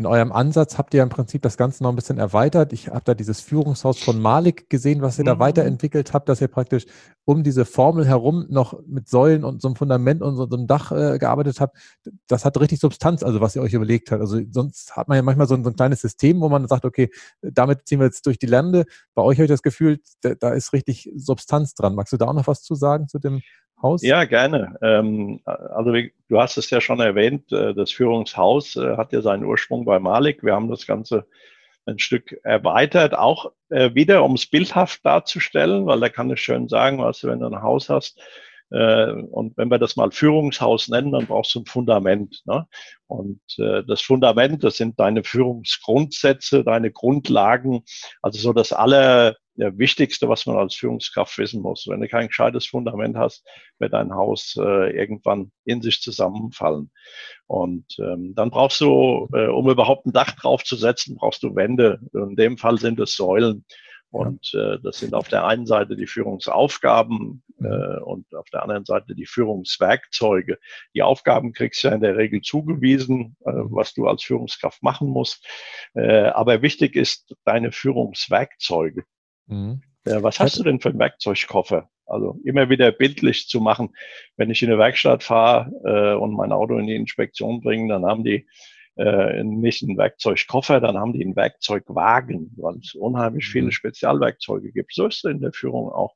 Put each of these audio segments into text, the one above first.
in eurem Ansatz habt ihr im Prinzip das Ganze noch ein bisschen erweitert. Ich habe da dieses Führungshaus von Malik gesehen, was ihr da mhm. weiterentwickelt habt, dass ihr praktisch um diese Formel herum noch mit Säulen und so einem Fundament und so, so einem Dach äh, gearbeitet habt. Das hat richtig Substanz, also was ihr euch überlegt habt. Also sonst hat man ja manchmal so ein, so ein kleines System, wo man sagt, okay, damit ziehen wir jetzt durch die Lande. Bei euch habe ich das Gefühl, da, da ist richtig Substanz dran. Magst du da auch noch was zu sagen zu dem Haus? Ja, gerne. Ähm, also du hast es ja schon erwähnt, äh, das Führungshaus äh, hat ja seinen Ursprung bei Malik. Wir haben das Ganze ein Stück erweitert, auch äh, wieder, um es bildhaft darzustellen, weil da kann ich schön sagen, was du, wenn du ein Haus hast, und wenn wir das mal Führungshaus nennen, dann brauchst du ein Fundament. Ne? Und äh, das Fundament, das sind deine Führungsgrundsätze, deine Grundlagen, also so das aller der Wichtigste, was man als Führungskraft wissen muss. Wenn du kein gescheites Fundament hast, wird dein Haus äh, irgendwann in sich zusammenfallen. Und ähm, dann brauchst du, äh, um überhaupt ein Dach draufzusetzen, brauchst du Wände. In dem Fall sind es Säulen. Und äh, das sind auf der einen Seite die Führungsaufgaben äh, und auf der anderen Seite die Führungswerkzeuge. Die Aufgaben kriegst du ja in der Regel zugewiesen, äh, mhm. was du als Führungskraft machen musst. Äh, aber wichtig ist deine Führungswerkzeuge. Mhm. Ja, was hast du denn für einen Werkzeugkoffer? Also immer wieder bildlich zu machen. Wenn ich in eine Werkstatt fahre äh, und mein Auto in die Inspektion bringe, dann haben die äh, nicht einen Werkzeugkoffer, dann haben die einen Werkzeugwagen, weil es unheimlich viele mhm. Spezialwerkzeuge gibt. So ist es in der Führung auch.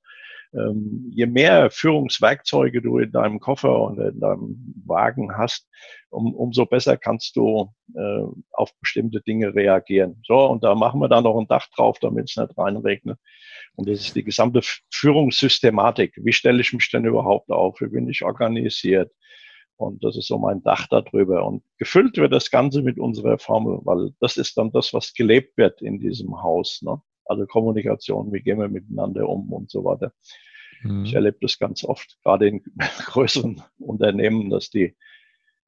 Ähm, je mehr Führungswerkzeuge du in deinem Koffer und in deinem Wagen hast, um, umso besser kannst du äh, auf bestimmte Dinge reagieren. So, und da machen wir dann noch ein Dach drauf, damit es nicht reinregnet. Und das ist die gesamte Führungssystematik. Wie stelle ich mich denn überhaupt auf? Wie bin ich organisiert? Und das ist so mein Dach darüber. Und gefüllt wird das Ganze mit unserer Formel, weil das ist dann das, was gelebt wird in diesem Haus. Ne? Also Kommunikation, wie gehen wir miteinander um und so weiter. Mhm. Ich erlebe das ganz oft, gerade in größeren Unternehmen, dass die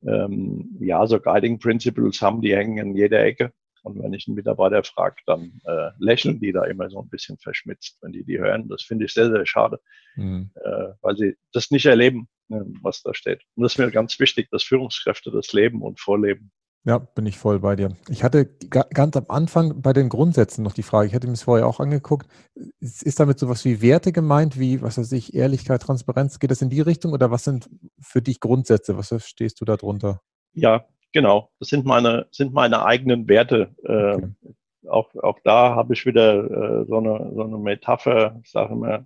ähm, ja so Guiding Principles haben, die hängen in jeder Ecke. Und wenn ich einen Mitarbeiter frage, dann äh, lächeln die da immer so ein bisschen verschmitzt, wenn die die hören. Das finde ich sehr, sehr schade, mhm. äh, weil sie das nicht erleben, äh, was da steht. Und das ist mir ganz wichtig, dass Führungskräfte das leben und vorleben. Ja, bin ich voll bei dir. Ich hatte ganz am Anfang bei den Grundsätzen noch die Frage, ich hatte mir das vorher auch angeguckt, ist damit sowas wie Werte gemeint, wie, was weiß ich, Ehrlichkeit, Transparenz, geht das in die Richtung oder was sind für dich Grundsätze? Was verstehst du darunter? Ja, genau. Das sind meine, sind meine eigenen Werte. Okay. Äh, auch, auch da habe ich wieder äh, so, eine, so eine Metapher, ich sage immer,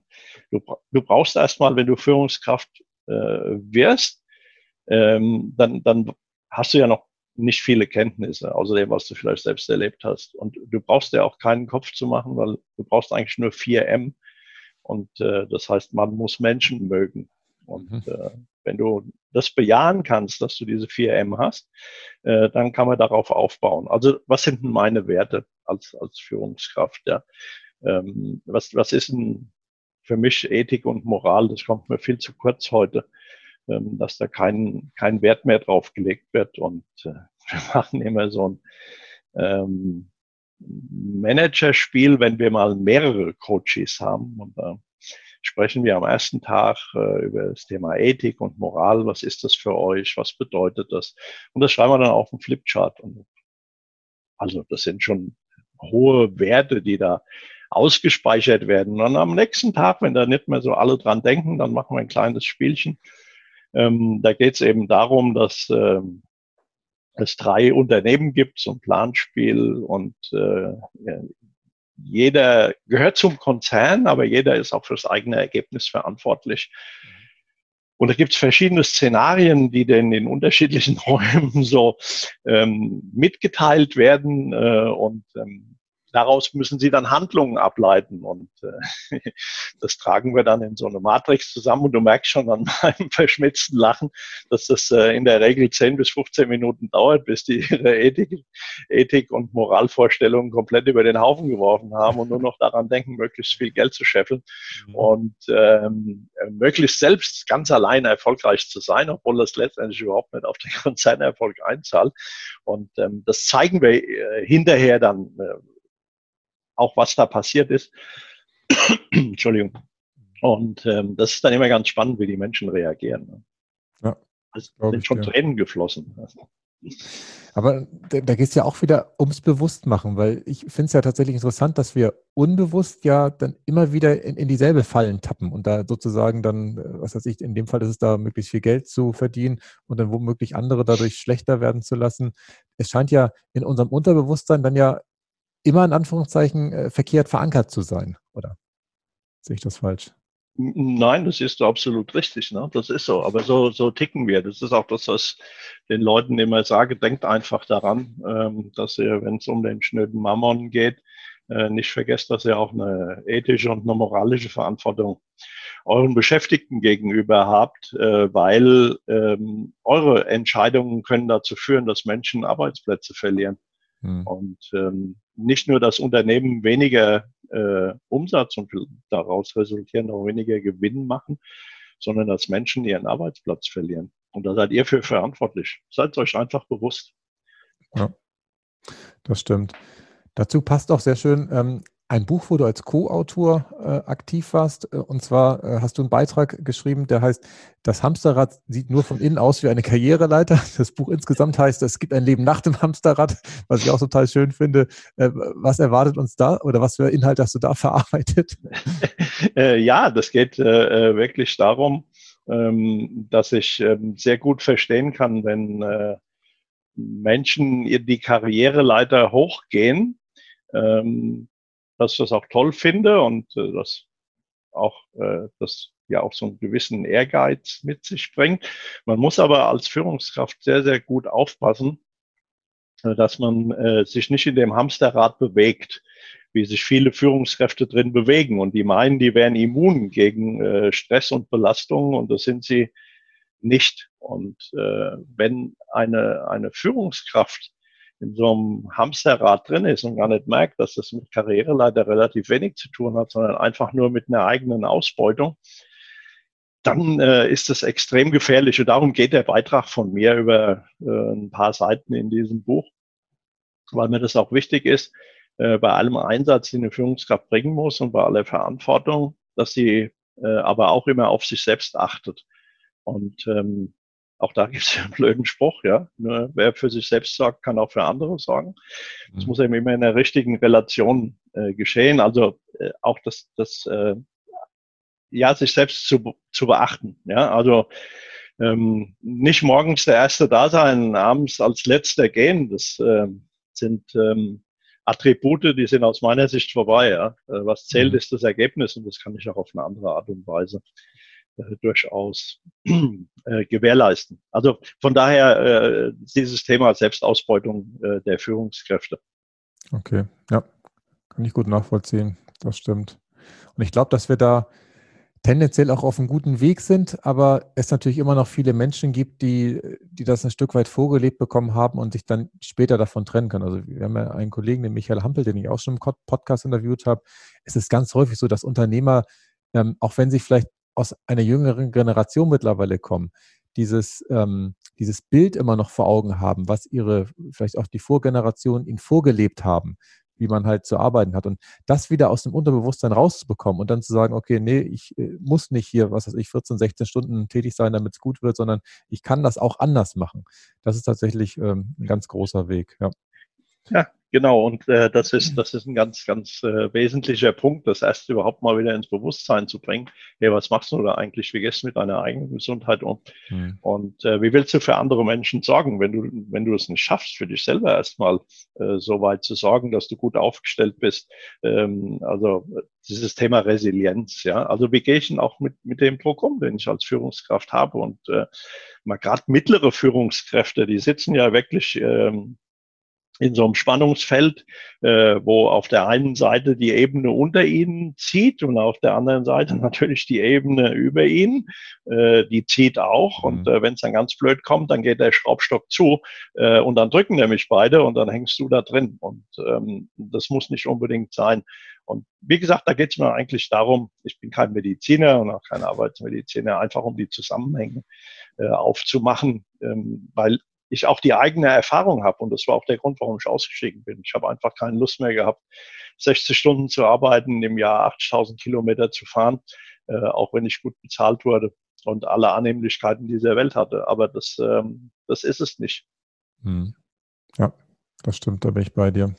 du, du brauchst erstmal, wenn du Führungskraft äh, wirst, ähm, dann, dann hast du ja noch nicht viele Kenntnisse, außer dem, was du vielleicht selbst erlebt hast. Und du brauchst ja auch keinen Kopf zu machen, weil du brauchst eigentlich nur 4M. Und äh, das heißt, man muss Menschen mögen. Und mhm. äh, wenn du das bejahen kannst, dass du diese 4M hast, äh, dann kann man darauf aufbauen. Also was sind denn meine Werte als, als Führungskraft? Ja? Ähm, was, was ist denn für mich Ethik und Moral? Das kommt mir viel zu kurz heute. Ähm, dass da kein, kein Wert mehr drauf gelegt wird. Und äh, wir machen immer so ein ähm, Managerspiel, wenn wir mal mehrere Coaches haben. Und da sprechen wir am ersten Tag äh, über das Thema Ethik und Moral. Was ist das für euch? Was bedeutet das? Und das schreiben wir dann auf dem Flipchart. Und also das sind schon hohe Werte, die da ausgespeichert werden. Und am nächsten Tag, wenn da nicht mehr so alle dran denken, dann machen wir ein kleines Spielchen. Ähm, da geht es eben darum, dass ähm, es drei Unternehmen gibt, so ein Planspiel und äh, jeder gehört zum Konzern, aber jeder ist auch fürs eigene Ergebnis verantwortlich. Und da gibt es verschiedene Szenarien, die denn in unterschiedlichen Räumen so ähm, mitgeteilt werden. Äh, und ähm, daraus müssen sie dann Handlungen ableiten und äh, das tragen wir dann in so eine Matrix zusammen und du merkst schon an meinem verschmitzten Lachen, dass das äh, in der Regel 10 bis 15 Minuten dauert, bis die ihre Ethik, Ethik und Moralvorstellungen komplett über den Haufen geworfen haben und nur noch daran denken, möglichst viel Geld zu scheffeln mhm. und ähm, möglichst selbst ganz allein erfolgreich zu sein, obwohl das letztendlich überhaupt nicht auf den Konzernerfolg einzahlt. Und ähm, das zeigen wir äh, hinterher dann äh, auch was da passiert ist. Entschuldigung. Und ähm, das ist dann immer ganz spannend, wie die Menschen reagieren. Ne? Ja. Es sind schon ja. Tränen geflossen. Aber da, da geht es ja auch wieder ums Bewusstmachen, weil ich finde es ja tatsächlich interessant, dass wir unbewusst ja dann immer wieder in, in dieselbe Fallen tappen und da sozusagen dann, äh, was weiß ich, in dem Fall ist es da möglichst viel Geld zu verdienen und dann womöglich andere dadurch schlechter werden zu lassen. Es scheint ja in unserem Unterbewusstsein dann ja immer in Anführungszeichen äh, verkehrt verankert zu sein, oder? Sehe ich das falsch? Nein, das ist absolut richtig. Ne? Das ist so. Aber so, so ticken wir. Das ist auch das, was den Leuten immer sage. Denkt einfach daran, ähm, dass ihr, wenn es um den schnöden Mammon geht, äh, nicht vergesst, dass ihr auch eine ethische und eine moralische Verantwortung euren Beschäftigten gegenüber habt, äh, weil ähm, eure Entscheidungen können dazu führen, dass Menschen Arbeitsplätze verlieren. Hm. Und ähm, nicht nur das Unternehmen weniger äh, Umsatz und daraus resultieren auch weniger Gewinn machen, sondern dass Menschen ihren Arbeitsplatz verlieren. Und da seid ihr für verantwortlich. Seid euch einfach bewusst. Ja, das stimmt. Dazu passt auch sehr schön, ähm, ein Buch, wo du als Co-Autor äh, aktiv warst. Äh, und zwar äh, hast du einen Beitrag geschrieben, der heißt, das Hamsterrad sieht nur von innen aus wie eine Karriereleiter. Das Buch insgesamt heißt, es gibt ein Leben nach dem Hamsterrad, was ich auch total schön finde. Äh, was erwartet uns da oder was für Inhalt hast du da verarbeitet? Äh, ja, das geht wirklich darum, ähm, dass ich ähm, sehr gut verstehen kann, wenn Menschen die Karriereleiter hochgehen, ähm, dass ich das auch toll finde und äh, dass auch äh, das ja auch so einen gewissen Ehrgeiz mit sich bringt. Man muss aber als Führungskraft sehr, sehr gut aufpassen, äh, dass man äh, sich nicht in dem Hamsterrad bewegt, wie sich viele Führungskräfte drin bewegen. Und die meinen, die wären immun gegen äh, Stress und Belastungen und das sind sie nicht. Und äh, wenn eine, eine Führungskraft in so einem Hamsterrad drin ist und gar nicht merkt, dass das mit Karriereleiter relativ wenig zu tun hat, sondern einfach nur mit einer eigenen Ausbeutung, dann äh, ist das extrem gefährlich. Und darum geht der Beitrag von mir über äh, ein paar Seiten in diesem Buch, weil mir das auch wichtig ist, äh, bei allem Einsatz, den eine Führungskraft bringen muss und bei aller Verantwortung, dass sie äh, aber auch immer auf sich selbst achtet. Und ähm, auch da gibt es ja einen blöden Spruch, ja. Nur wer für sich selbst sorgt, kann auch für andere sorgen. Das mhm. muss eben immer in der richtigen Relation äh, geschehen. Also äh, auch das, das äh, ja, sich selbst zu, zu beachten. Ja, also ähm, nicht morgens der Erste da sein, abends als Letzter gehen. Das äh, sind ähm, Attribute, die sind aus meiner Sicht vorbei. Ja. Äh, was zählt, mhm. ist das Ergebnis und das kann ich auch auf eine andere Art und Weise durchaus äh, gewährleisten. Also von daher äh, dieses Thema Selbstausbeutung äh, der Führungskräfte. Okay, ja, kann ich gut nachvollziehen. Das stimmt. Und ich glaube, dass wir da tendenziell auch auf einem guten Weg sind, aber es natürlich immer noch viele Menschen gibt, die, die das ein Stück weit vorgelebt bekommen haben und sich dann später davon trennen können. Also wir haben ja einen Kollegen, den Michael Hampel, den ich auch schon im Podcast interviewt habe. Es ist ganz häufig so, dass Unternehmer, ähm, auch wenn sie vielleicht aus einer jüngeren Generation mittlerweile kommen, dieses, ähm, dieses Bild immer noch vor Augen haben, was ihre, vielleicht auch die Vorgenerationen ihnen vorgelebt haben, wie man halt zu arbeiten hat. Und das wieder aus dem Unterbewusstsein rauszubekommen und dann zu sagen, okay, nee, ich äh, muss nicht hier, was weiß ich, 14, 16 Stunden tätig sein, damit es gut wird, sondern ich kann das auch anders machen. Das ist tatsächlich ähm, ein ganz großer Weg. Ja. Ja, Genau, und äh, das ist das ist ein ganz, ganz äh, wesentlicher Punkt, das erst überhaupt mal wieder ins Bewusstsein zu bringen. Hey, was machst du da eigentlich? Wie gehst du mit deiner eigenen Gesundheit um? Mhm. Und äh, wie willst du für andere Menschen sorgen, wenn du, wenn du es nicht schaffst, für dich selber erstmal äh, so weit zu sorgen, dass du gut aufgestellt bist? Ähm, also dieses Thema Resilienz, ja. Also wie gehe ich denn auch mit, mit dem Druck um, den ich als Führungskraft habe? Und äh, mal gerade mittlere Führungskräfte, die sitzen ja wirklich ähm, in so einem Spannungsfeld, äh, wo auf der einen Seite die Ebene unter ihnen zieht und auf der anderen Seite natürlich die Ebene über ihnen, äh, die zieht auch. Und mhm. äh, wenn es dann ganz blöd kommt, dann geht der Schraubstock zu äh, und dann drücken nämlich beide und dann hängst du da drin. Und ähm, das muss nicht unbedingt sein. Und wie gesagt, da geht es mir eigentlich darum, ich bin kein Mediziner und auch kein Arbeitsmediziner, einfach um die Zusammenhänge äh, aufzumachen, ähm, weil ich auch die eigene Erfahrung habe. Und das war auch der Grund, warum ich ausgestiegen bin. Ich habe einfach keine Lust mehr gehabt, 60 Stunden zu arbeiten, im Jahr 8000 Kilometer zu fahren, äh, auch wenn ich gut bezahlt wurde und alle Annehmlichkeiten dieser Welt hatte. Aber das, ähm, das ist es nicht. Hm. Ja, das stimmt, da bin ich bei dir.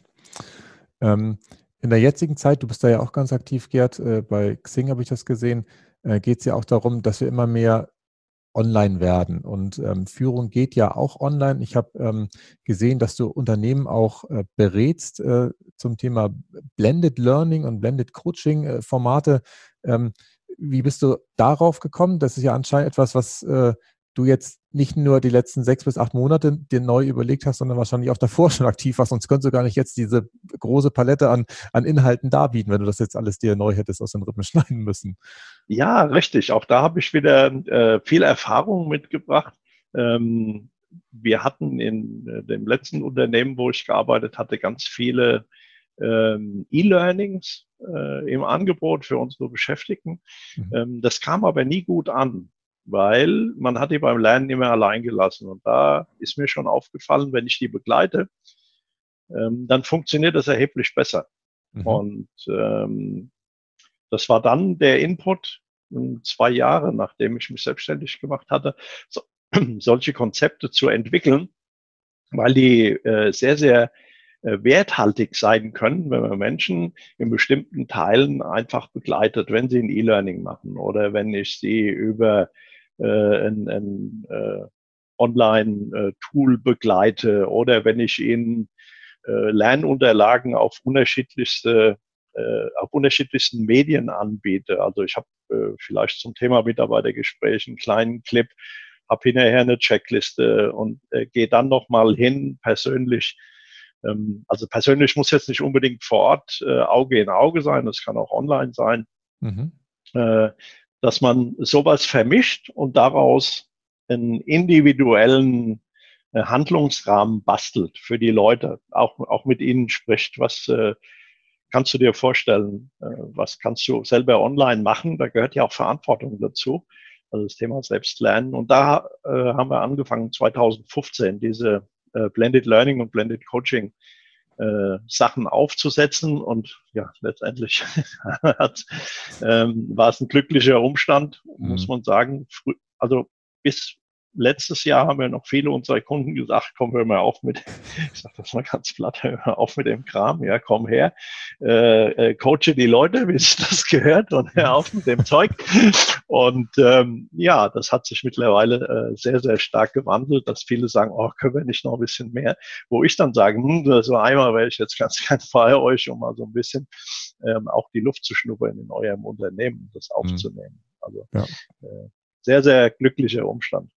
Ähm, in der jetzigen Zeit, du bist da ja auch ganz aktiv, Gerd, äh, bei Xing habe ich das gesehen, äh, geht es ja auch darum, dass wir immer mehr online werden. Und ähm, Führung geht ja auch online. Ich habe ähm, gesehen, dass du Unternehmen auch äh, berätst äh, zum Thema Blended Learning und Blended Coaching äh, Formate. Ähm, wie bist du darauf gekommen? Das ist ja anscheinend etwas, was äh, du jetzt nicht nur die letzten sechs bis acht Monate dir neu überlegt hast, sondern wahrscheinlich auch davor schon aktiv warst. Sonst könntest du gar nicht jetzt diese große Palette an, an Inhalten darbieten, wenn du das jetzt alles dir neu hättest aus den Rippen schneiden müssen. Ja, richtig. Auch da habe ich wieder äh, viel Erfahrung mitgebracht. Ähm, wir hatten in äh, dem letzten Unternehmen, wo ich gearbeitet hatte, ganz viele ähm, E-Learnings äh, im Angebot für unsere Beschäftigten. Mhm. Ähm, das kam aber nie gut an weil man hat die beim Lernen immer allein gelassen. Und da ist mir schon aufgefallen, wenn ich die begleite, ähm, dann funktioniert das erheblich besser. Mhm. Und ähm, das war dann der Input, zwei Jahre nachdem ich mich selbstständig gemacht hatte, so, solche Konzepte zu entwickeln, weil die äh, sehr, sehr äh, werthaltig sein können, wenn man Menschen in bestimmten Teilen einfach begleitet, wenn sie ein E-Learning machen oder wenn ich sie über ein, ein äh, Online-Tool begleite oder wenn ich Ihnen äh, Lernunterlagen auf unterschiedlichste äh, auf unterschiedlichsten Medien anbiete. Also ich habe äh, vielleicht zum Thema Mitarbeitergespräch einen kleinen Clip, habe hinterher eine Checkliste und äh, gehe dann nochmal hin persönlich. Ähm, also persönlich muss jetzt nicht unbedingt vor Ort äh, Auge in Auge sein, das kann auch online sein. Mhm. Äh, dass man sowas vermischt und daraus einen individuellen äh, Handlungsrahmen bastelt für die Leute, auch, auch mit ihnen spricht. Was äh, kannst du dir vorstellen? Äh, was kannst du selber online machen? Da gehört ja auch Verantwortung dazu. Also das Thema Selbstlernen. Und da äh, haben wir angefangen 2015 diese äh, Blended Learning und Blended Coaching äh, Sachen aufzusetzen. Und ja, letztendlich ähm, war es ein glücklicher Umstand, muss mhm. man sagen. Also bis letztes Jahr haben wir noch viele unserer Kunden gesagt, komm, hör mal auf mit, ich sage das mal ganz platt, hör auf mit dem Kram, ja, komm her, äh, äh, coache die Leute, wie es das gehört und hör auf mit dem Zeug. Und ähm, ja, das hat sich mittlerweile äh, sehr, sehr stark gewandelt, dass viele sagen, oh, können wir nicht noch ein bisschen mehr? Wo ich dann sage, hm, so einmal wäre ich jetzt ganz gern bei euch, um mal so ein bisschen ähm, auch die Luft zu schnuppern in eurem Unternehmen, das mhm. aufzunehmen. Also ja. äh, sehr, sehr glücklicher Umstand.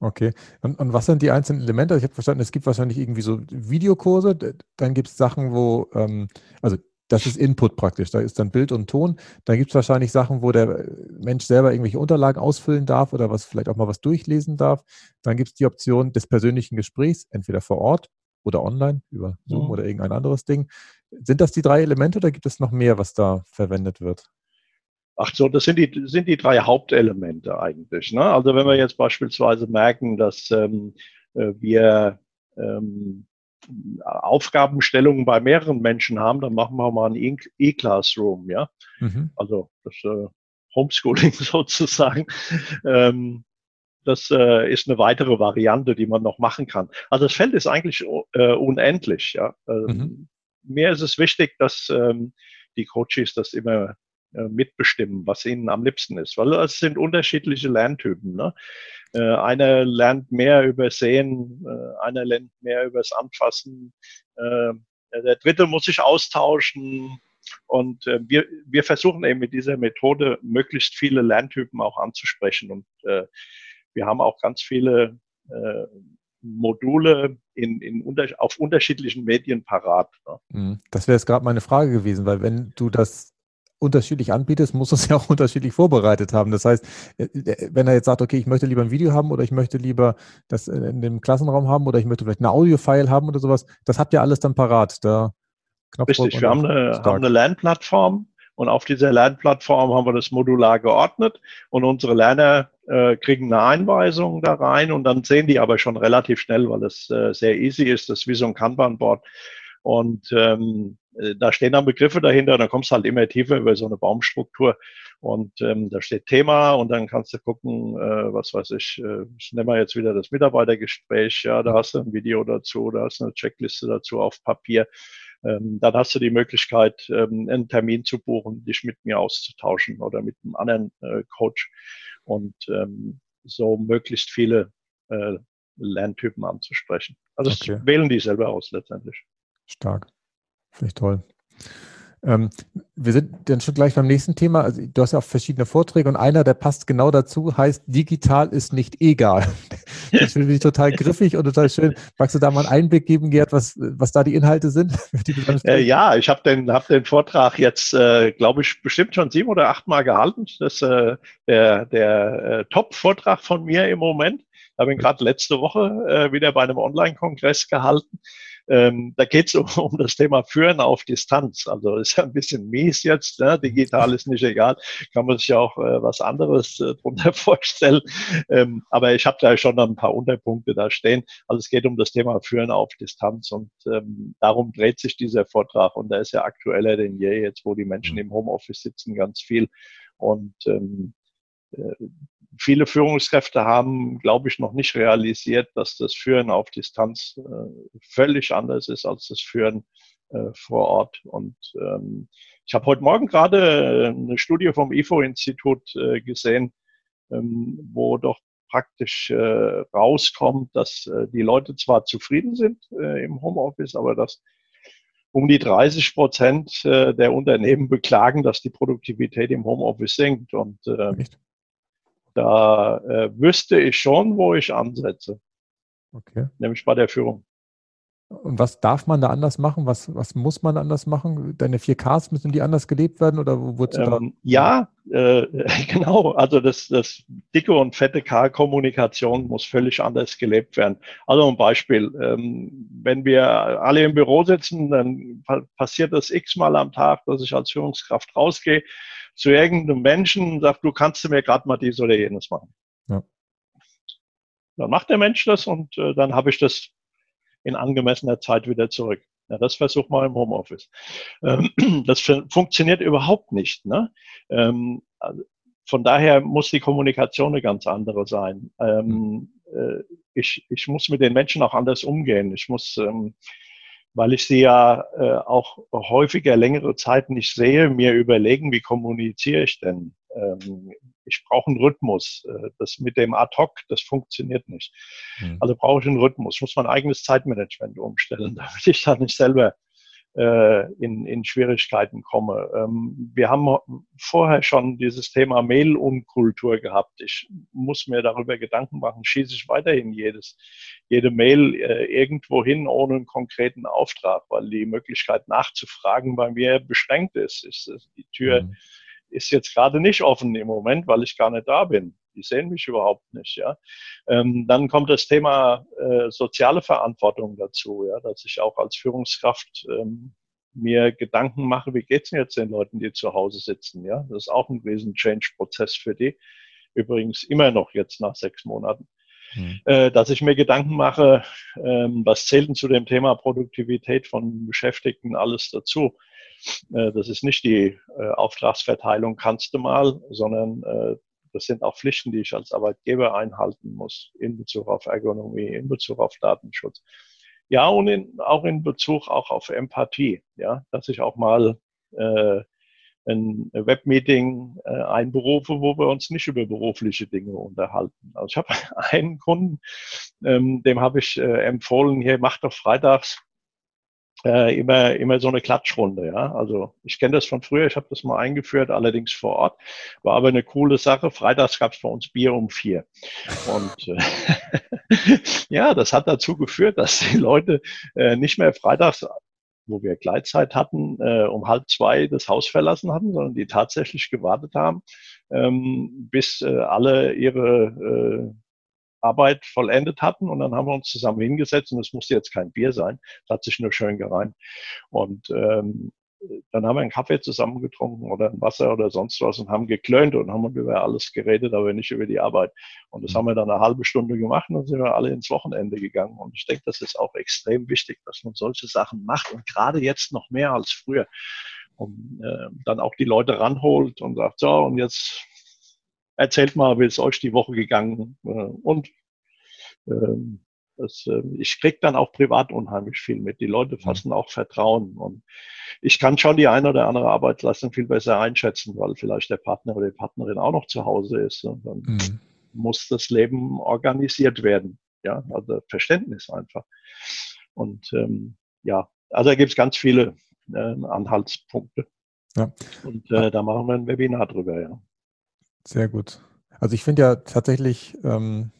Okay. Und, und was sind die einzelnen Elemente? Also ich habe verstanden, es gibt wahrscheinlich irgendwie so Videokurse, dann gibt es Sachen, wo, ähm, also das ist Input praktisch, da ist dann Bild und Ton. Dann gibt es wahrscheinlich Sachen, wo der Mensch selber irgendwelche Unterlagen ausfüllen darf oder was vielleicht auch mal was durchlesen darf. Dann gibt es die Option des persönlichen Gesprächs, entweder vor Ort oder online über Zoom mhm. oder irgendein anderes Ding. Sind das die drei Elemente oder gibt es noch mehr, was da verwendet wird? Ach so, das sind die, sind die drei Hauptelemente eigentlich. Ne? Also wenn wir jetzt beispielsweise merken, dass ähm, äh, wir ähm, Aufgabenstellungen bei mehreren Menschen haben, dann machen wir mal ein E-Classroom, ja. Mhm. Also das äh, Homeschooling sozusagen. Ähm, das äh, ist eine weitere Variante, die man noch machen kann. Also das Feld ist eigentlich äh, unendlich, ja. Ähm, mhm. Mir ist es wichtig, dass ähm, die Coaches das immer mitbestimmen, was ihnen am liebsten ist, weil es sind unterschiedliche Lerntypen. Ne? Äh, einer lernt mehr über Sehen, äh, einer lernt mehr übers Anfassen, äh, der dritte muss sich austauschen. Und äh, wir, wir versuchen eben mit dieser Methode möglichst viele Lerntypen auch anzusprechen. Und äh, wir haben auch ganz viele äh, Module in, in auf unterschiedlichen Medien parat. Ne? Mhm. Das wäre jetzt gerade meine Frage gewesen, weil wenn du das unterschiedlich anbietest, muss es ja auch unterschiedlich vorbereitet haben. Das heißt, äh, äh, wenn er jetzt sagt, okay, ich möchte lieber ein Video haben oder ich möchte lieber das in dem Klassenraum haben oder ich möchte vielleicht eine Audio-File haben oder sowas, das habt ihr alles dann parat. Da Richtig, wir haben eine, haben eine Lernplattform und auf dieser Lernplattform haben wir das modular geordnet und unsere Lerner äh, kriegen eine Einweisung da rein und dann sehen die aber schon relativ schnell, weil es äh, sehr easy ist, das ist wie so ein Kanban-Board. Und ähm, äh, da stehen dann Begriffe dahinter, dann kommst du halt immer tiefer über so eine Baumstruktur und ähm, da steht Thema und dann kannst du gucken, äh, was weiß ich, äh, ich nehme mal jetzt wieder das Mitarbeitergespräch, ja, da hast du ein Video dazu, da hast du eine Checkliste dazu auf Papier. Ähm, dann hast du die Möglichkeit, ähm, einen Termin zu buchen, dich mit mir auszutauschen oder mit einem anderen äh, Coach und ähm, so möglichst viele äh, Lerntypen anzusprechen. Also okay. wählen die selber aus letztendlich. Stark. Finde ich toll. Ähm, wir sind dann schon gleich beim nächsten Thema. Also, du hast ja auch verschiedene Vorträge und einer, der passt genau dazu, heißt Digital ist nicht egal. Das finde ich total griffig und total schön. Magst du da mal einen Einblick geben, Gerd, was, was da die Inhalte sind? Die äh, ja, ich habe den, hab den Vortrag jetzt, äh, glaube ich, bestimmt schon sieben oder acht Mal gehalten. Das ist äh, der, der äh, Top-Vortrag von mir im Moment. Ich habe ihn gerade letzte Woche äh, wieder bei einem Online-Kongress gehalten. Ähm, da geht es um, um, das Thema Führen auf Distanz. Also ist ja ein bisschen mies jetzt. Ne? Digital ist nicht egal. Kann man sich ja auch äh, was anderes äh, drunter vorstellen. Ähm, aber ich habe da schon ein paar Unterpunkte da stehen. Also es geht um das Thema Führen auf Distanz und ähm, darum dreht sich dieser Vortrag. Und der ist ja aktueller denn je, jetzt wo die Menschen mhm. im Homeoffice sitzen, ganz viel. Und ähm, äh, viele Führungskräfte haben, glaube ich, noch nicht realisiert, dass das Führen auf Distanz äh, völlig anders ist als das Führen äh, vor Ort. Und ähm, ich habe heute Morgen gerade eine Studie vom IFO-Institut äh, gesehen, ähm, wo doch praktisch äh, rauskommt, dass äh, die Leute zwar zufrieden sind äh, im Homeoffice, aber dass um die 30 Prozent äh, der Unternehmen beklagen, dass die Produktivität im Homeoffice sinkt. Und äh, da äh, wüsste ich schon, wo ich ansetze. Okay. Nämlich bei der Führung. Und was darf man da anders machen? Was, was muss man anders machen? Deine 4Ks müssen die anders gelebt werden oder wo ähm, Ja, äh, genau. Also das, das dicke und fette K-Kommunikation muss völlig anders gelebt werden. Also ein Beispiel. Ähm, wenn wir alle im Büro sitzen, dann passiert das x-mal am Tag, dass ich als Führungskraft rausgehe zu irgendeinem Menschen und sagt, du kannst mir gerade mal dies oder jenes machen. Ja. Dann macht der Mensch das und äh, dann habe ich das in angemessener Zeit wieder zurück. Ja, das versuch mal im Homeoffice. Ähm, das funktioniert überhaupt nicht. Ne? Ähm, also von daher muss die Kommunikation eine ganz andere sein. Ähm, mhm. äh, ich, ich muss mit den Menschen auch anders umgehen. Ich muss weil ich sie ja äh, auch häufiger längere Zeit nicht sehe, mir überlegen, wie kommuniziere ich denn? Ähm, ich brauche einen Rhythmus. Äh, das mit dem Ad-Hoc, das funktioniert nicht. Mhm. Also brauche ich einen Rhythmus. Ich muss mein eigenes Zeitmanagement umstellen, damit ich da nicht selber äh, in, in Schwierigkeiten komme. Ähm, wir haben vorher schon dieses Thema Mail-Unkultur gehabt. Ich muss mir darüber Gedanken machen, schieße ich weiterhin jedes, jede Mail äh, irgendwo hin ohne einen konkreten Auftrag, weil die Möglichkeit nachzufragen bei mir beschränkt ist. ist die Tür mhm. Ist jetzt gerade nicht offen im Moment, weil ich gar nicht da bin die sehen mich überhaupt nicht. Ja. Ähm, dann kommt das Thema äh, soziale Verantwortung dazu, ja, dass ich auch als Führungskraft ähm, mir Gedanken mache, wie geht's denn jetzt den Leuten, die zu Hause sitzen. Ja, das ist auch ein riesen Change-Prozess für die. Übrigens immer noch jetzt nach sechs Monaten. Mhm. Äh, dass ich mir Gedanken mache, ähm, was zählt denn zu dem Thema Produktivität von Beschäftigten alles dazu. Äh, das ist nicht die äh, Auftragsverteilung kannst du mal, sondern äh, das sind auch Pflichten, die ich als Arbeitgeber einhalten muss in Bezug auf Ergonomie, in Bezug auf Datenschutz. Ja, und in, auch in Bezug auch auf Empathie, ja, dass ich auch mal äh, ein Webmeeting äh, einberufe, wo wir uns nicht über berufliche Dinge unterhalten. Also ich habe einen Kunden, ähm, dem habe ich äh, empfohlen, hier macht doch freitags äh, immer, immer so eine Klatschrunde. Ja? Also ich kenne das von früher, ich habe das mal eingeführt, allerdings vor Ort. War aber eine coole Sache. Freitags gab es bei uns Bier um vier. Und äh, ja, das hat dazu geführt, dass die Leute äh, nicht mehr freitags wo wir Gleitzeit hatten, äh, um halb zwei das Haus verlassen hatten, sondern die tatsächlich gewartet haben, ähm, bis äh, alle ihre äh, Arbeit vollendet hatten und dann haben wir uns zusammen hingesetzt und es musste jetzt kein Bier sein, es hat sich nur schön gereimt. Und ähm, dann haben wir einen Kaffee zusammen getrunken oder ein Wasser oder sonst was und haben geklönt und haben über alles geredet, aber nicht über die Arbeit. Und das mhm. haben wir dann eine halbe Stunde gemacht und dann sind wir alle ins Wochenende gegangen. Und ich denke, das ist auch extrem wichtig, dass man solche Sachen macht und gerade jetzt noch mehr als früher. Und äh, dann auch die Leute ranholt und sagt, so, und jetzt erzählt mal, wie ist euch die Woche gegangen? Äh, und ähm, das, äh, ich krieg dann auch privat unheimlich viel mit. Die Leute mhm. fassen auch Vertrauen. Und ich kann schon die eine oder andere Arbeitsleistung viel besser einschätzen, weil vielleicht der Partner oder die Partnerin auch noch zu Hause ist. Und dann mhm. muss das Leben organisiert werden. Ja, also Verständnis einfach. Und ähm, ja, also da gibt es ganz viele äh, Anhaltspunkte. Ja. Und äh, da machen wir ein Webinar drüber, ja. Sehr gut. Also ich finde ja tatsächlich, ähm,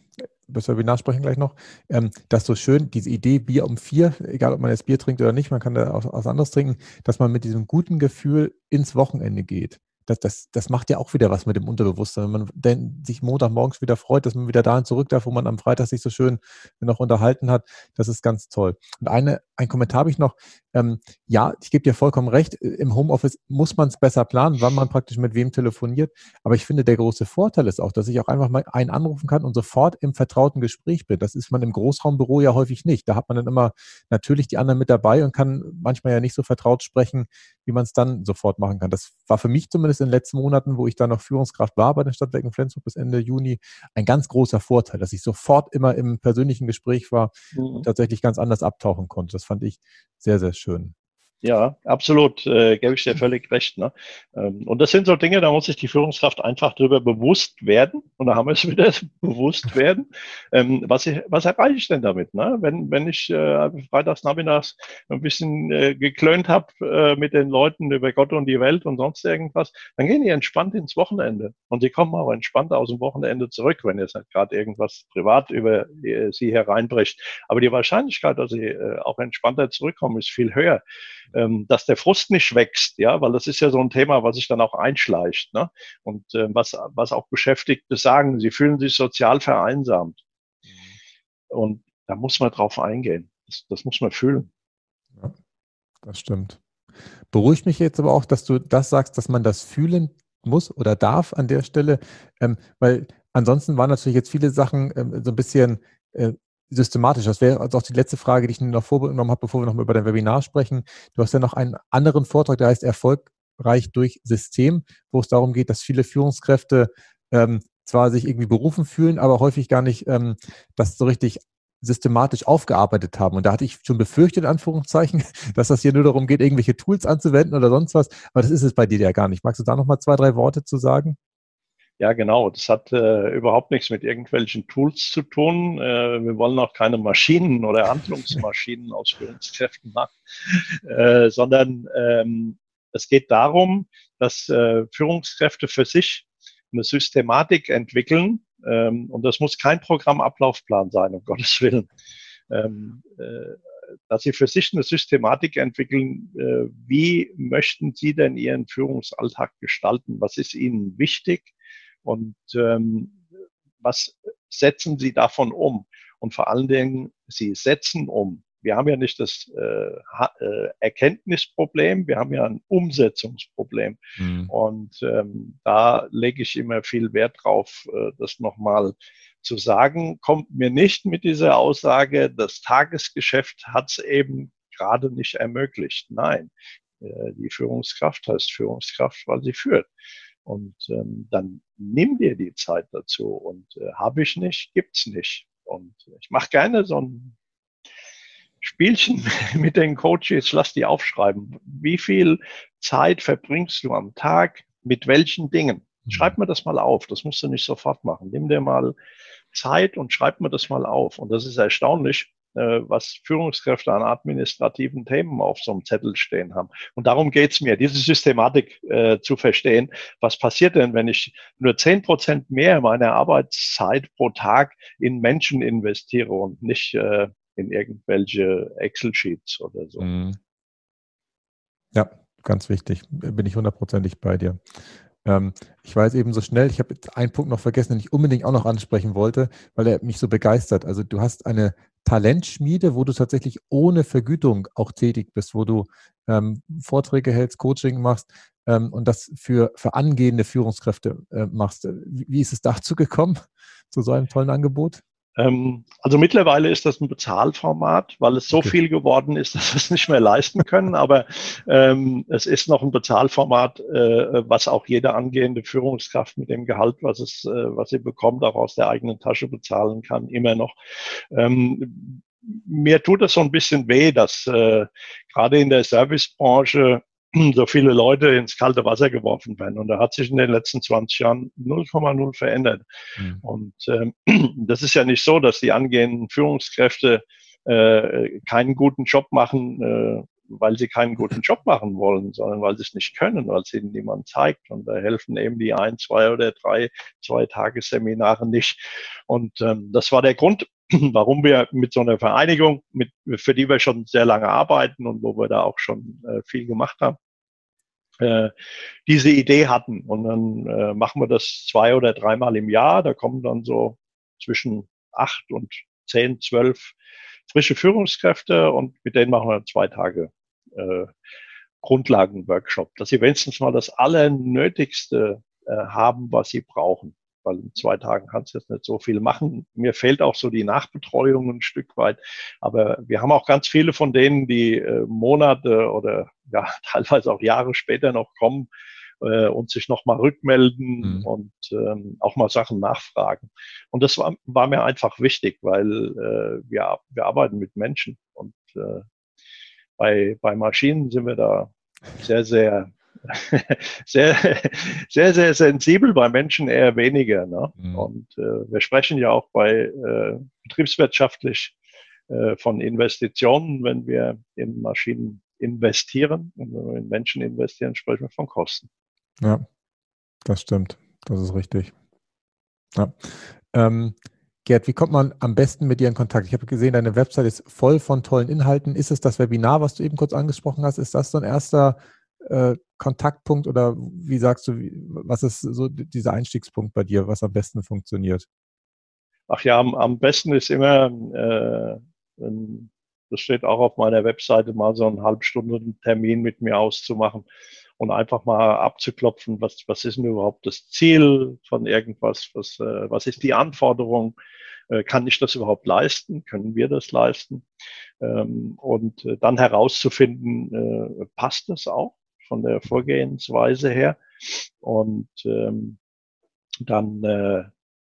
das Webinar sprechen gleich noch, ähm, dass so schön diese Idee Bier um vier, egal ob man jetzt Bier trinkt oder nicht, man kann da auch was anderes trinken, dass man mit diesem guten Gefühl ins Wochenende geht das, das, das macht ja auch wieder was mit dem Unterbewusstsein. Wenn man denn sich Montagmorgens wieder freut, dass man wieder dahin zurück darf, wo man am Freitag sich so schön noch unterhalten hat, das ist ganz toll. Und eine, ein Kommentar habe ich noch. Ähm, ja, ich gebe dir vollkommen recht. Im Homeoffice muss man es besser planen, wann man praktisch mit wem telefoniert. Aber ich finde, der große Vorteil ist auch, dass ich auch einfach mal einen anrufen kann und sofort im vertrauten Gespräch bin. Das ist man im Großraumbüro ja häufig nicht. Da hat man dann immer natürlich die anderen mit dabei und kann manchmal ja nicht so vertraut sprechen, wie man es dann sofort machen kann. Das war für mich zumindest in den letzten Monaten, wo ich da noch Führungskraft war bei den Stadtwerken Flensburg bis Ende Juni, ein ganz großer Vorteil, dass ich sofort immer im persönlichen Gespräch war mhm. und tatsächlich ganz anders abtauchen konnte. Das fand ich sehr, sehr schön. Ja, absolut, äh, gebe ich dir völlig recht. Ne? Ähm, und das sind so Dinge, da muss sich die Führungskraft einfach darüber bewusst werden. Und da haben wir es wieder bewusst werden. Ähm, was, ich, was erreiche ich denn damit? Ne? Wenn, wenn ich äh, freitags nachmittags ein bisschen äh, geklönt habe äh, mit den Leuten über Gott und die Welt und sonst irgendwas, dann gehen die entspannt ins Wochenende. Und die kommen auch entspannt aus dem Wochenende zurück, wenn jetzt nicht gerade irgendwas privat über äh, sie hereinbricht. Aber die Wahrscheinlichkeit, dass sie äh, auch entspannter zurückkommen, ist viel höher ähm, dass der Frust nicht wächst, ja, weil das ist ja so ein Thema, was sich dann auch einschleicht, ne? Und äh, was, was auch Beschäftigte sagen, sie fühlen sich sozial vereinsamt. Mhm. Und da muss man drauf eingehen. Das, das muss man fühlen. Ja, das stimmt. Beruhigt mich jetzt aber auch, dass du das sagst, dass man das fühlen muss oder darf an der Stelle, ähm, weil ansonsten waren natürlich jetzt viele Sachen ähm, so ein bisschen äh, systematisch? Das wäre also auch die letzte Frage, die ich noch vorgenommen habe, bevor wir noch mal über dein Webinar sprechen. Du hast ja noch einen anderen Vortrag, der heißt Erfolgreich durch System, wo es darum geht, dass viele Führungskräfte ähm, zwar sich irgendwie berufen fühlen, aber häufig gar nicht ähm, das so richtig systematisch aufgearbeitet haben. Und da hatte ich schon befürchtet, in Anführungszeichen, dass das hier nur darum geht, irgendwelche Tools anzuwenden oder sonst was. Aber das ist es bei dir ja gar nicht. Magst du da noch mal zwei, drei Worte zu sagen? Ja, genau. Das hat äh, überhaupt nichts mit irgendwelchen Tools zu tun. Äh, wir wollen auch keine Maschinen oder Handlungsmaschinen aus Führungskräften machen, äh, sondern ähm, es geht darum, dass äh, Führungskräfte für sich eine Systematik entwickeln. Ähm, und das muss kein Programmablaufplan sein, um Gottes Willen. Ähm, äh, dass sie für sich eine Systematik entwickeln, äh, wie möchten sie denn ihren Führungsalltag gestalten? Was ist ihnen wichtig? Und ähm, was setzen Sie davon um? Und vor allen Dingen, Sie setzen um. Wir haben ja nicht das äh, äh, Erkenntnisproblem, wir haben ja ein Umsetzungsproblem. Mhm. Und ähm, da lege ich immer viel Wert drauf, äh, das nochmal zu sagen. Kommt mir nicht mit dieser Aussage, das Tagesgeschäft hat es eben gerade nicht ermöglicht. Nein, äh, die Führungskraft heißt Führungskraft, weil sie führt. Und ähm, dann nimm dir die Zeit dazu. Und äh, habe ich nicht, gibt's nicht. Und ich mache gerne so ein Spielchen mit den Coaches, lass die aufschreiben. Wie viel Zeit verbringst du am Tag mit welchen Dingen? Mhm. Schreib mir das mal auf. Das musst du nicht sofort machen. Nimm dir mal Zeit und schreib mir das mal auf. Und das ist erstaunlich, was Führungskräfte an administrativen Themen auf so einem Zettel stehen haben. Und darum geht's mir, diese Systematik äh, zu verstehen. Was passiert denn, wenn ich nur zehn Prozent mehr meiner Arbeitszeit pro Tag in Menschen investiere und nicht äh, in irgendwelche Excel-Sheets oder so? Mhm. Ja, ganz wichtig. Bin ich hundertprozentig bei dir. Ähm, ich weiß eben so schnell, ich habe einen Punkt noch vergessen, den ich unbedingt auch noch ansprechen wollte, weil er mich so begeistert. Also du hast eine Talentschmiede, wo du tatsächlich ohne Vergütung auch tätig bist, wo du ähm, Vorträge hältst, Coaching machst ähm, und das für, für angehende Führungskräfte äh, machst. Wie, wie ist es dazu gekommen, zu so einem tollen Angebot? Ähm, also mittlerweile ist das ein Bezahlformat, weil es so okay. viel geworden ist, dass wir es nicht mehr leisten können. Aber ähm, es ist noch ein Bezahlformat, äh, was auch jede angehende Führungskraft mit dem Gehalt, was es, äh, was sie bekommt, auch aus der eigenen Tasche bezahlen kann, immer noch. Ähm, mir tut es so ein bisschen weh, dass äh, gerade in der Servicebranche so viele Leute ins kalte Wasser geworfen werden. Und da hat sich in den letzten 20 Jahren 0,0 verändert. Mhm. Und ähm, das ist ja nicht so, dass die angehenden Führungskräfte äh, keinen guten Job machen, äh, weil sie keinen guten Job machen wollen, sondern weil sie es nicht können, weil es ihnen niemand zeigt. Und da helfen eben die ein, zwei oder drei, zwei Tagesseminare nicht. Und ähm, das war der Grund, warum wir mit so einer Vereinigung, mit, für die wir schon sehr lange arbeiten und wo wir da auch schon äh, viel gemacht haben, äh, diese Idee hatten. Und dann äh, machen wir das zwei oder dreimal im Jahr. Da kommen dann so zwischen acht und zehn, zwölf frische Führungskräfte und mit denen machen wir zwei Tage äh, Grundlagenworkshop, dass sie wenigstens mal das Allernötigste äh, haben, was sie brauchen weil in zwei Tagen kannst du jetzt nicht so viel machen. Mir fehlt auch so die Nachbetreuung ein Stück weit. Aber wir haben auch ganz viele von denen, die äh, Monate oder ja, teilweise auch Jahre später noch kommen äh, und sich nochmal rückmelden mhm. und ähm, auch mal Sachen nachfragen. Und das war, war mir einfach wichtig, weil äh, wir, wir arbeiten mit Menschen und äh, bei, bei Maschinen sind wir da sehr, sehr sehr, sehr, sehr sensibel, bei Menschen eher weniger. Ne? Mhm. Und äh, wir sprechen ja auch bei äh, betriebswirtschaftlich äh, von Investitionen, wenn wir in Maschinen investieren. Und wenn wir in Menschen investieren, sprechen wir von Kosten. Ja, das stimmt. Das ist richtig. Ja. Ähm, Gerd, wie kommt man am besten mit dir in Kontakt? Ich habe gesehen, deine Website ist voll von tollen Inhalten. Ist es das Webinar, was du eben kurz angesprochen hast? Ist das so ein erster äh, Kontaktpunkt oder wie sagst du, was ist so dieser Einstiegspunkt bei dir, was am besten funktioniert? Ach ja, am, am besten ist immer, äh, das steht auch auf meiner Webseite, mal so einen halbstunden Termin mit mir auszumachen und einfach mal abzuklopfen, was, was ist denn überhaupt das Ziel von irgendwas, was, äh, was ist die Anforderung, äh, kann ich das überhaupt leisten, können wir das leisten ähm, und äh, dann herauszufinden, äh, passt das auch von der Vorgehensweise her. Und ähm, dann äh,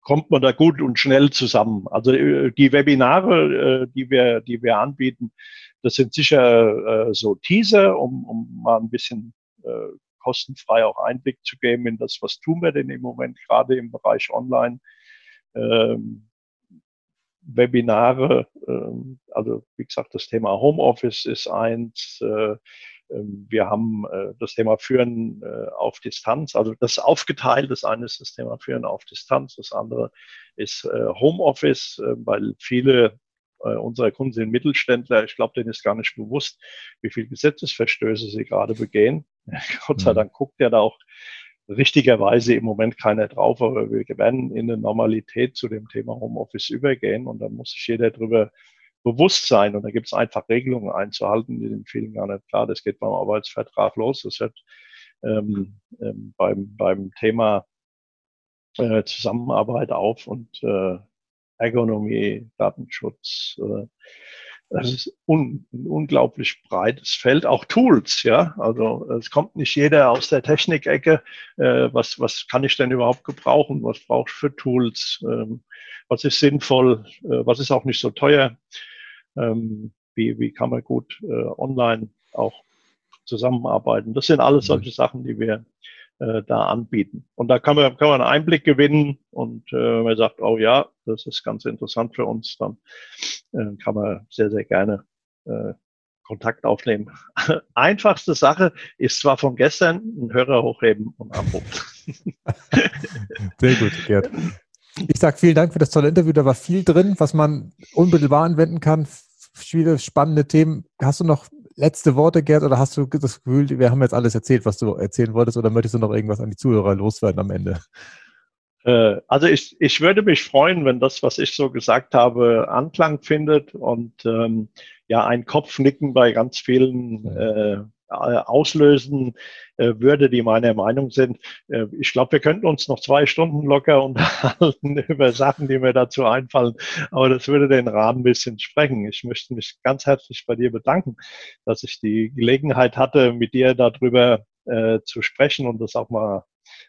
kommt man da gut und schnell zusammen. Also äh, die Webinare, äh, die wir, die wir anbieten, das sind sicher äh, so Teaser, um, um mal ein bisschen kostenfrei auch Einblick zu geben in das, was tun wir denn im Moment gerade im Bereich Online. Ähm, Webinare, ähm, also wie gesagt, das Thema Homeoffice ist eins, wir haben äh, das Thema Führen äh, auf Distanz. Also das aufgeteilt. Das eine ist das Thema Führen auf Distanz. Das andere ist äh, Homeoffice, weil viele unserer Kunden sind Mittelständler. Ich glaube, denen ist gar nicht bewusst, wie viele Gesetzesverstöße sie gerade begehen. Gott sei mhm. Dank guckt ja da auch richtigerweise im Moment keiner drauf, aber wir werden in eine Normalität zu dem Thema Homeoffice übergehen und dann muss sich jeder darüber Bewusstsein und da gibt es einfach Regelungen einzuhalten, die sind vielen gar nicht klar. Das geht beim Arbeitsvertrag los. Das hört ähm, ähm, beim, beim Thema äh, Zusammenarbeit auf und äh, Ergonomie, Datenschutz. Äh, das ist un, ein unglaublich breites Feld, auch Tools, ja. Also es kommt nicht jeder aus der Technikecke. Äh, was, was kann ich denn überhaupt gebrauchen? Was brauche ich für Tools? Ähm, was ist sinnvoll? Äh, was ist auch nicht so teuer? ähm, wie, wie kann man gut äh, online auch zusammenarbeiten. Das sind alles mhm. solche Sachen, die wir äh, da anbieten. Und da kann man, kann man einen Einblick gewinnen und äh, man sagt, oh ja, das ist ganz interessant für uns, dann äh, kann man sehr, sehr gerne äh, Kontakt aufnehmen. Einfachste Sache ist zwar von gestern, ein Hörer hochheben und abrufen. Sehr gut, Gerd. Ich sage vielen Dank für das tolle Interview. Da war viel drin, was man unmittelbar anwenden kann viele spannende Themen. Hast du noch letzte Worte, Gerd, oder hast du das Gefühl, wir haben jetzt alles erzählt, was du erzählen wolltest, oder möchtest du noch irgendwas an die Zuhörer loswerden am Ende? Äh, also ich, ich würde mich freuen, wenn das, was ich so gesagt habe, Anklang findet und ähm, ja ein Kopfnicken bei ganz vielen äh, auslösen äh, würde, die meiner Meinung sind. Äh, ich glaube, wir könnten uns noch zwei Stunden locker unterhalten über Sachen, die mir dazu einfallen, aber das würde den Rahmen ein bisschen sprengen. Ich möchte mich ganz herzlich bei dir bedanken, dass ich die Gelegenheit hatte, mit dir darüber äh, zu sprechen und das auch mal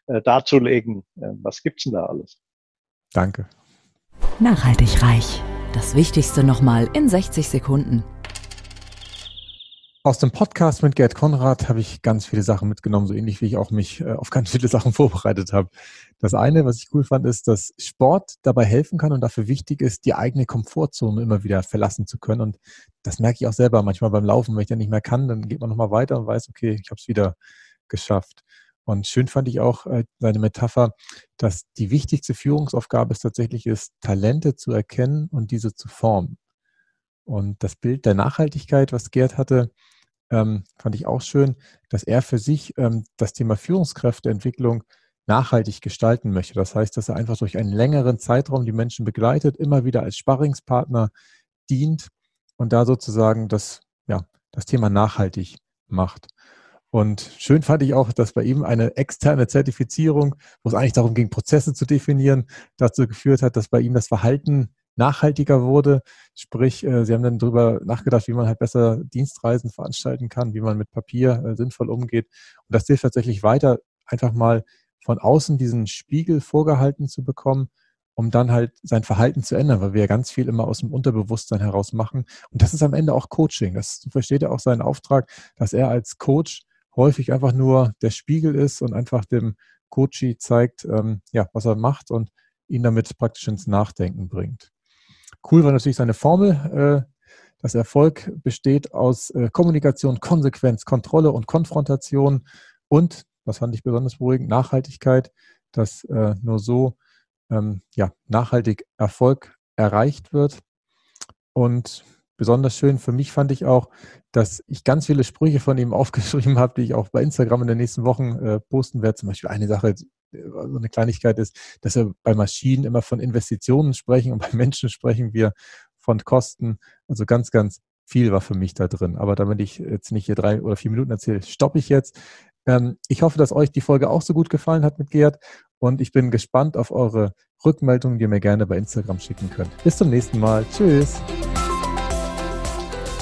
äh, darzulegen. Äh, was gibt's denn da alles? Danke. Nachhaltig reich. Das Wichtigste nochmal in 60 Sekunden. Aus dem Podcast mit Gerd Konrad habe ich ganz viele Sachen mitgenommen, so ähnlich wie ich auch mich äh, auf ganz viele Sachen vorbereitet habe. Das eine, was ich cool fand, ist, dass Sport dabei helfen kann und dafür wichtig ist, die eigene Komfortzone immer wieder verlassen zu können. Und das merke ich auch selber manchmal beim Laufen. Wenn ich dann nicht mehr kann, dann geht man nochmal weiter und weiß, okay, ich habe es wieder geschafft. Und schön fand ich auch äh, seine Metapher, dass die wichtigste Führungsaufgabe es tatsächlich ist, Talente zu erkennen und diese zu formen. Und das Bild der Nachhaltigkeit, was Gerd hatte, ähm, fand ich auch schön, dass er für sich ähm, das Thema Führungskräfteentwicklung nachhaltig gestalten möchte. Das heißt, dass er einfach durch einen längeren Zeitraum die Menschen begleitet, immer wieder als Sparringspartner dient und da sozusagen das, ja, das Thema nachhaltig macht. Und schön fand ich auch, dass bei ihm eine externe Zertifizierung, wo es eigentlich darum ging, Prozesse zu definieren, dazu geführt hat, dass bei ihm das Verhalten nachhaltiger wurde. Sprich, äh, sie haben dann darüber nachgedacht, wie man halt besser Dienstreisen veranstalten kann, wie man mit Papier äh, sinnvoll umgeht. Und das hilft tatsächlich weiter, einfach mal von außen diesen Spiegel vorgehalten zu bekommen, um dann halt sein Verhalten zu ändern, weil wir ja ganz viel immer aus dem Unterbewusstsein heraus machen. Und das ist am Ende auch Coaching. Das versteht er auch seinen Auftrag, dass er als Coach häufig einfach nur der Spiegel ist und einfach dem Coachie zeigt, ähm, ja, was er macht und ihn damit praktisch ins Nachdenken bringt. Cool war natürlich seine Formel. Äh, das Erfolg besteht aus äh, Kommunikation, Konsequenz, Kontrolle und Konfrontation und, das fand ich besonders beruhigend, Nachhaltigkeit, dass äh, nur so ähm, ja, nachhaltig Erfolg erreicht wird. Und besonders schön für mich fand ich auch, dass ich ganz viele Sprüche von ihm aufgeschrieben habe, die ich auch bei Instagram in den nächsten Wochen äh, posten werde. Zum Beispiel eine Sache, äh, so eine Kleinigkeit ist, dass wir bei Maschinen immer von Investitionen sprechen und bei Menschen sprechen wir von Kosten. Also ganz, ganz viel war für mich da drin. Aber damit ich jetzt nicht hier drei oder vier Minuten erzähle, stoppe ich jetzt. Ähm, ich hoffe, dass euch die Folge auch so gut gefallen hat mit Gerd und ich bin gespannt auf eure Rückmeldungen, die ihr mir gerne bei Instagram schicken könnt. Bis zum nächsten Mal. Tschüss.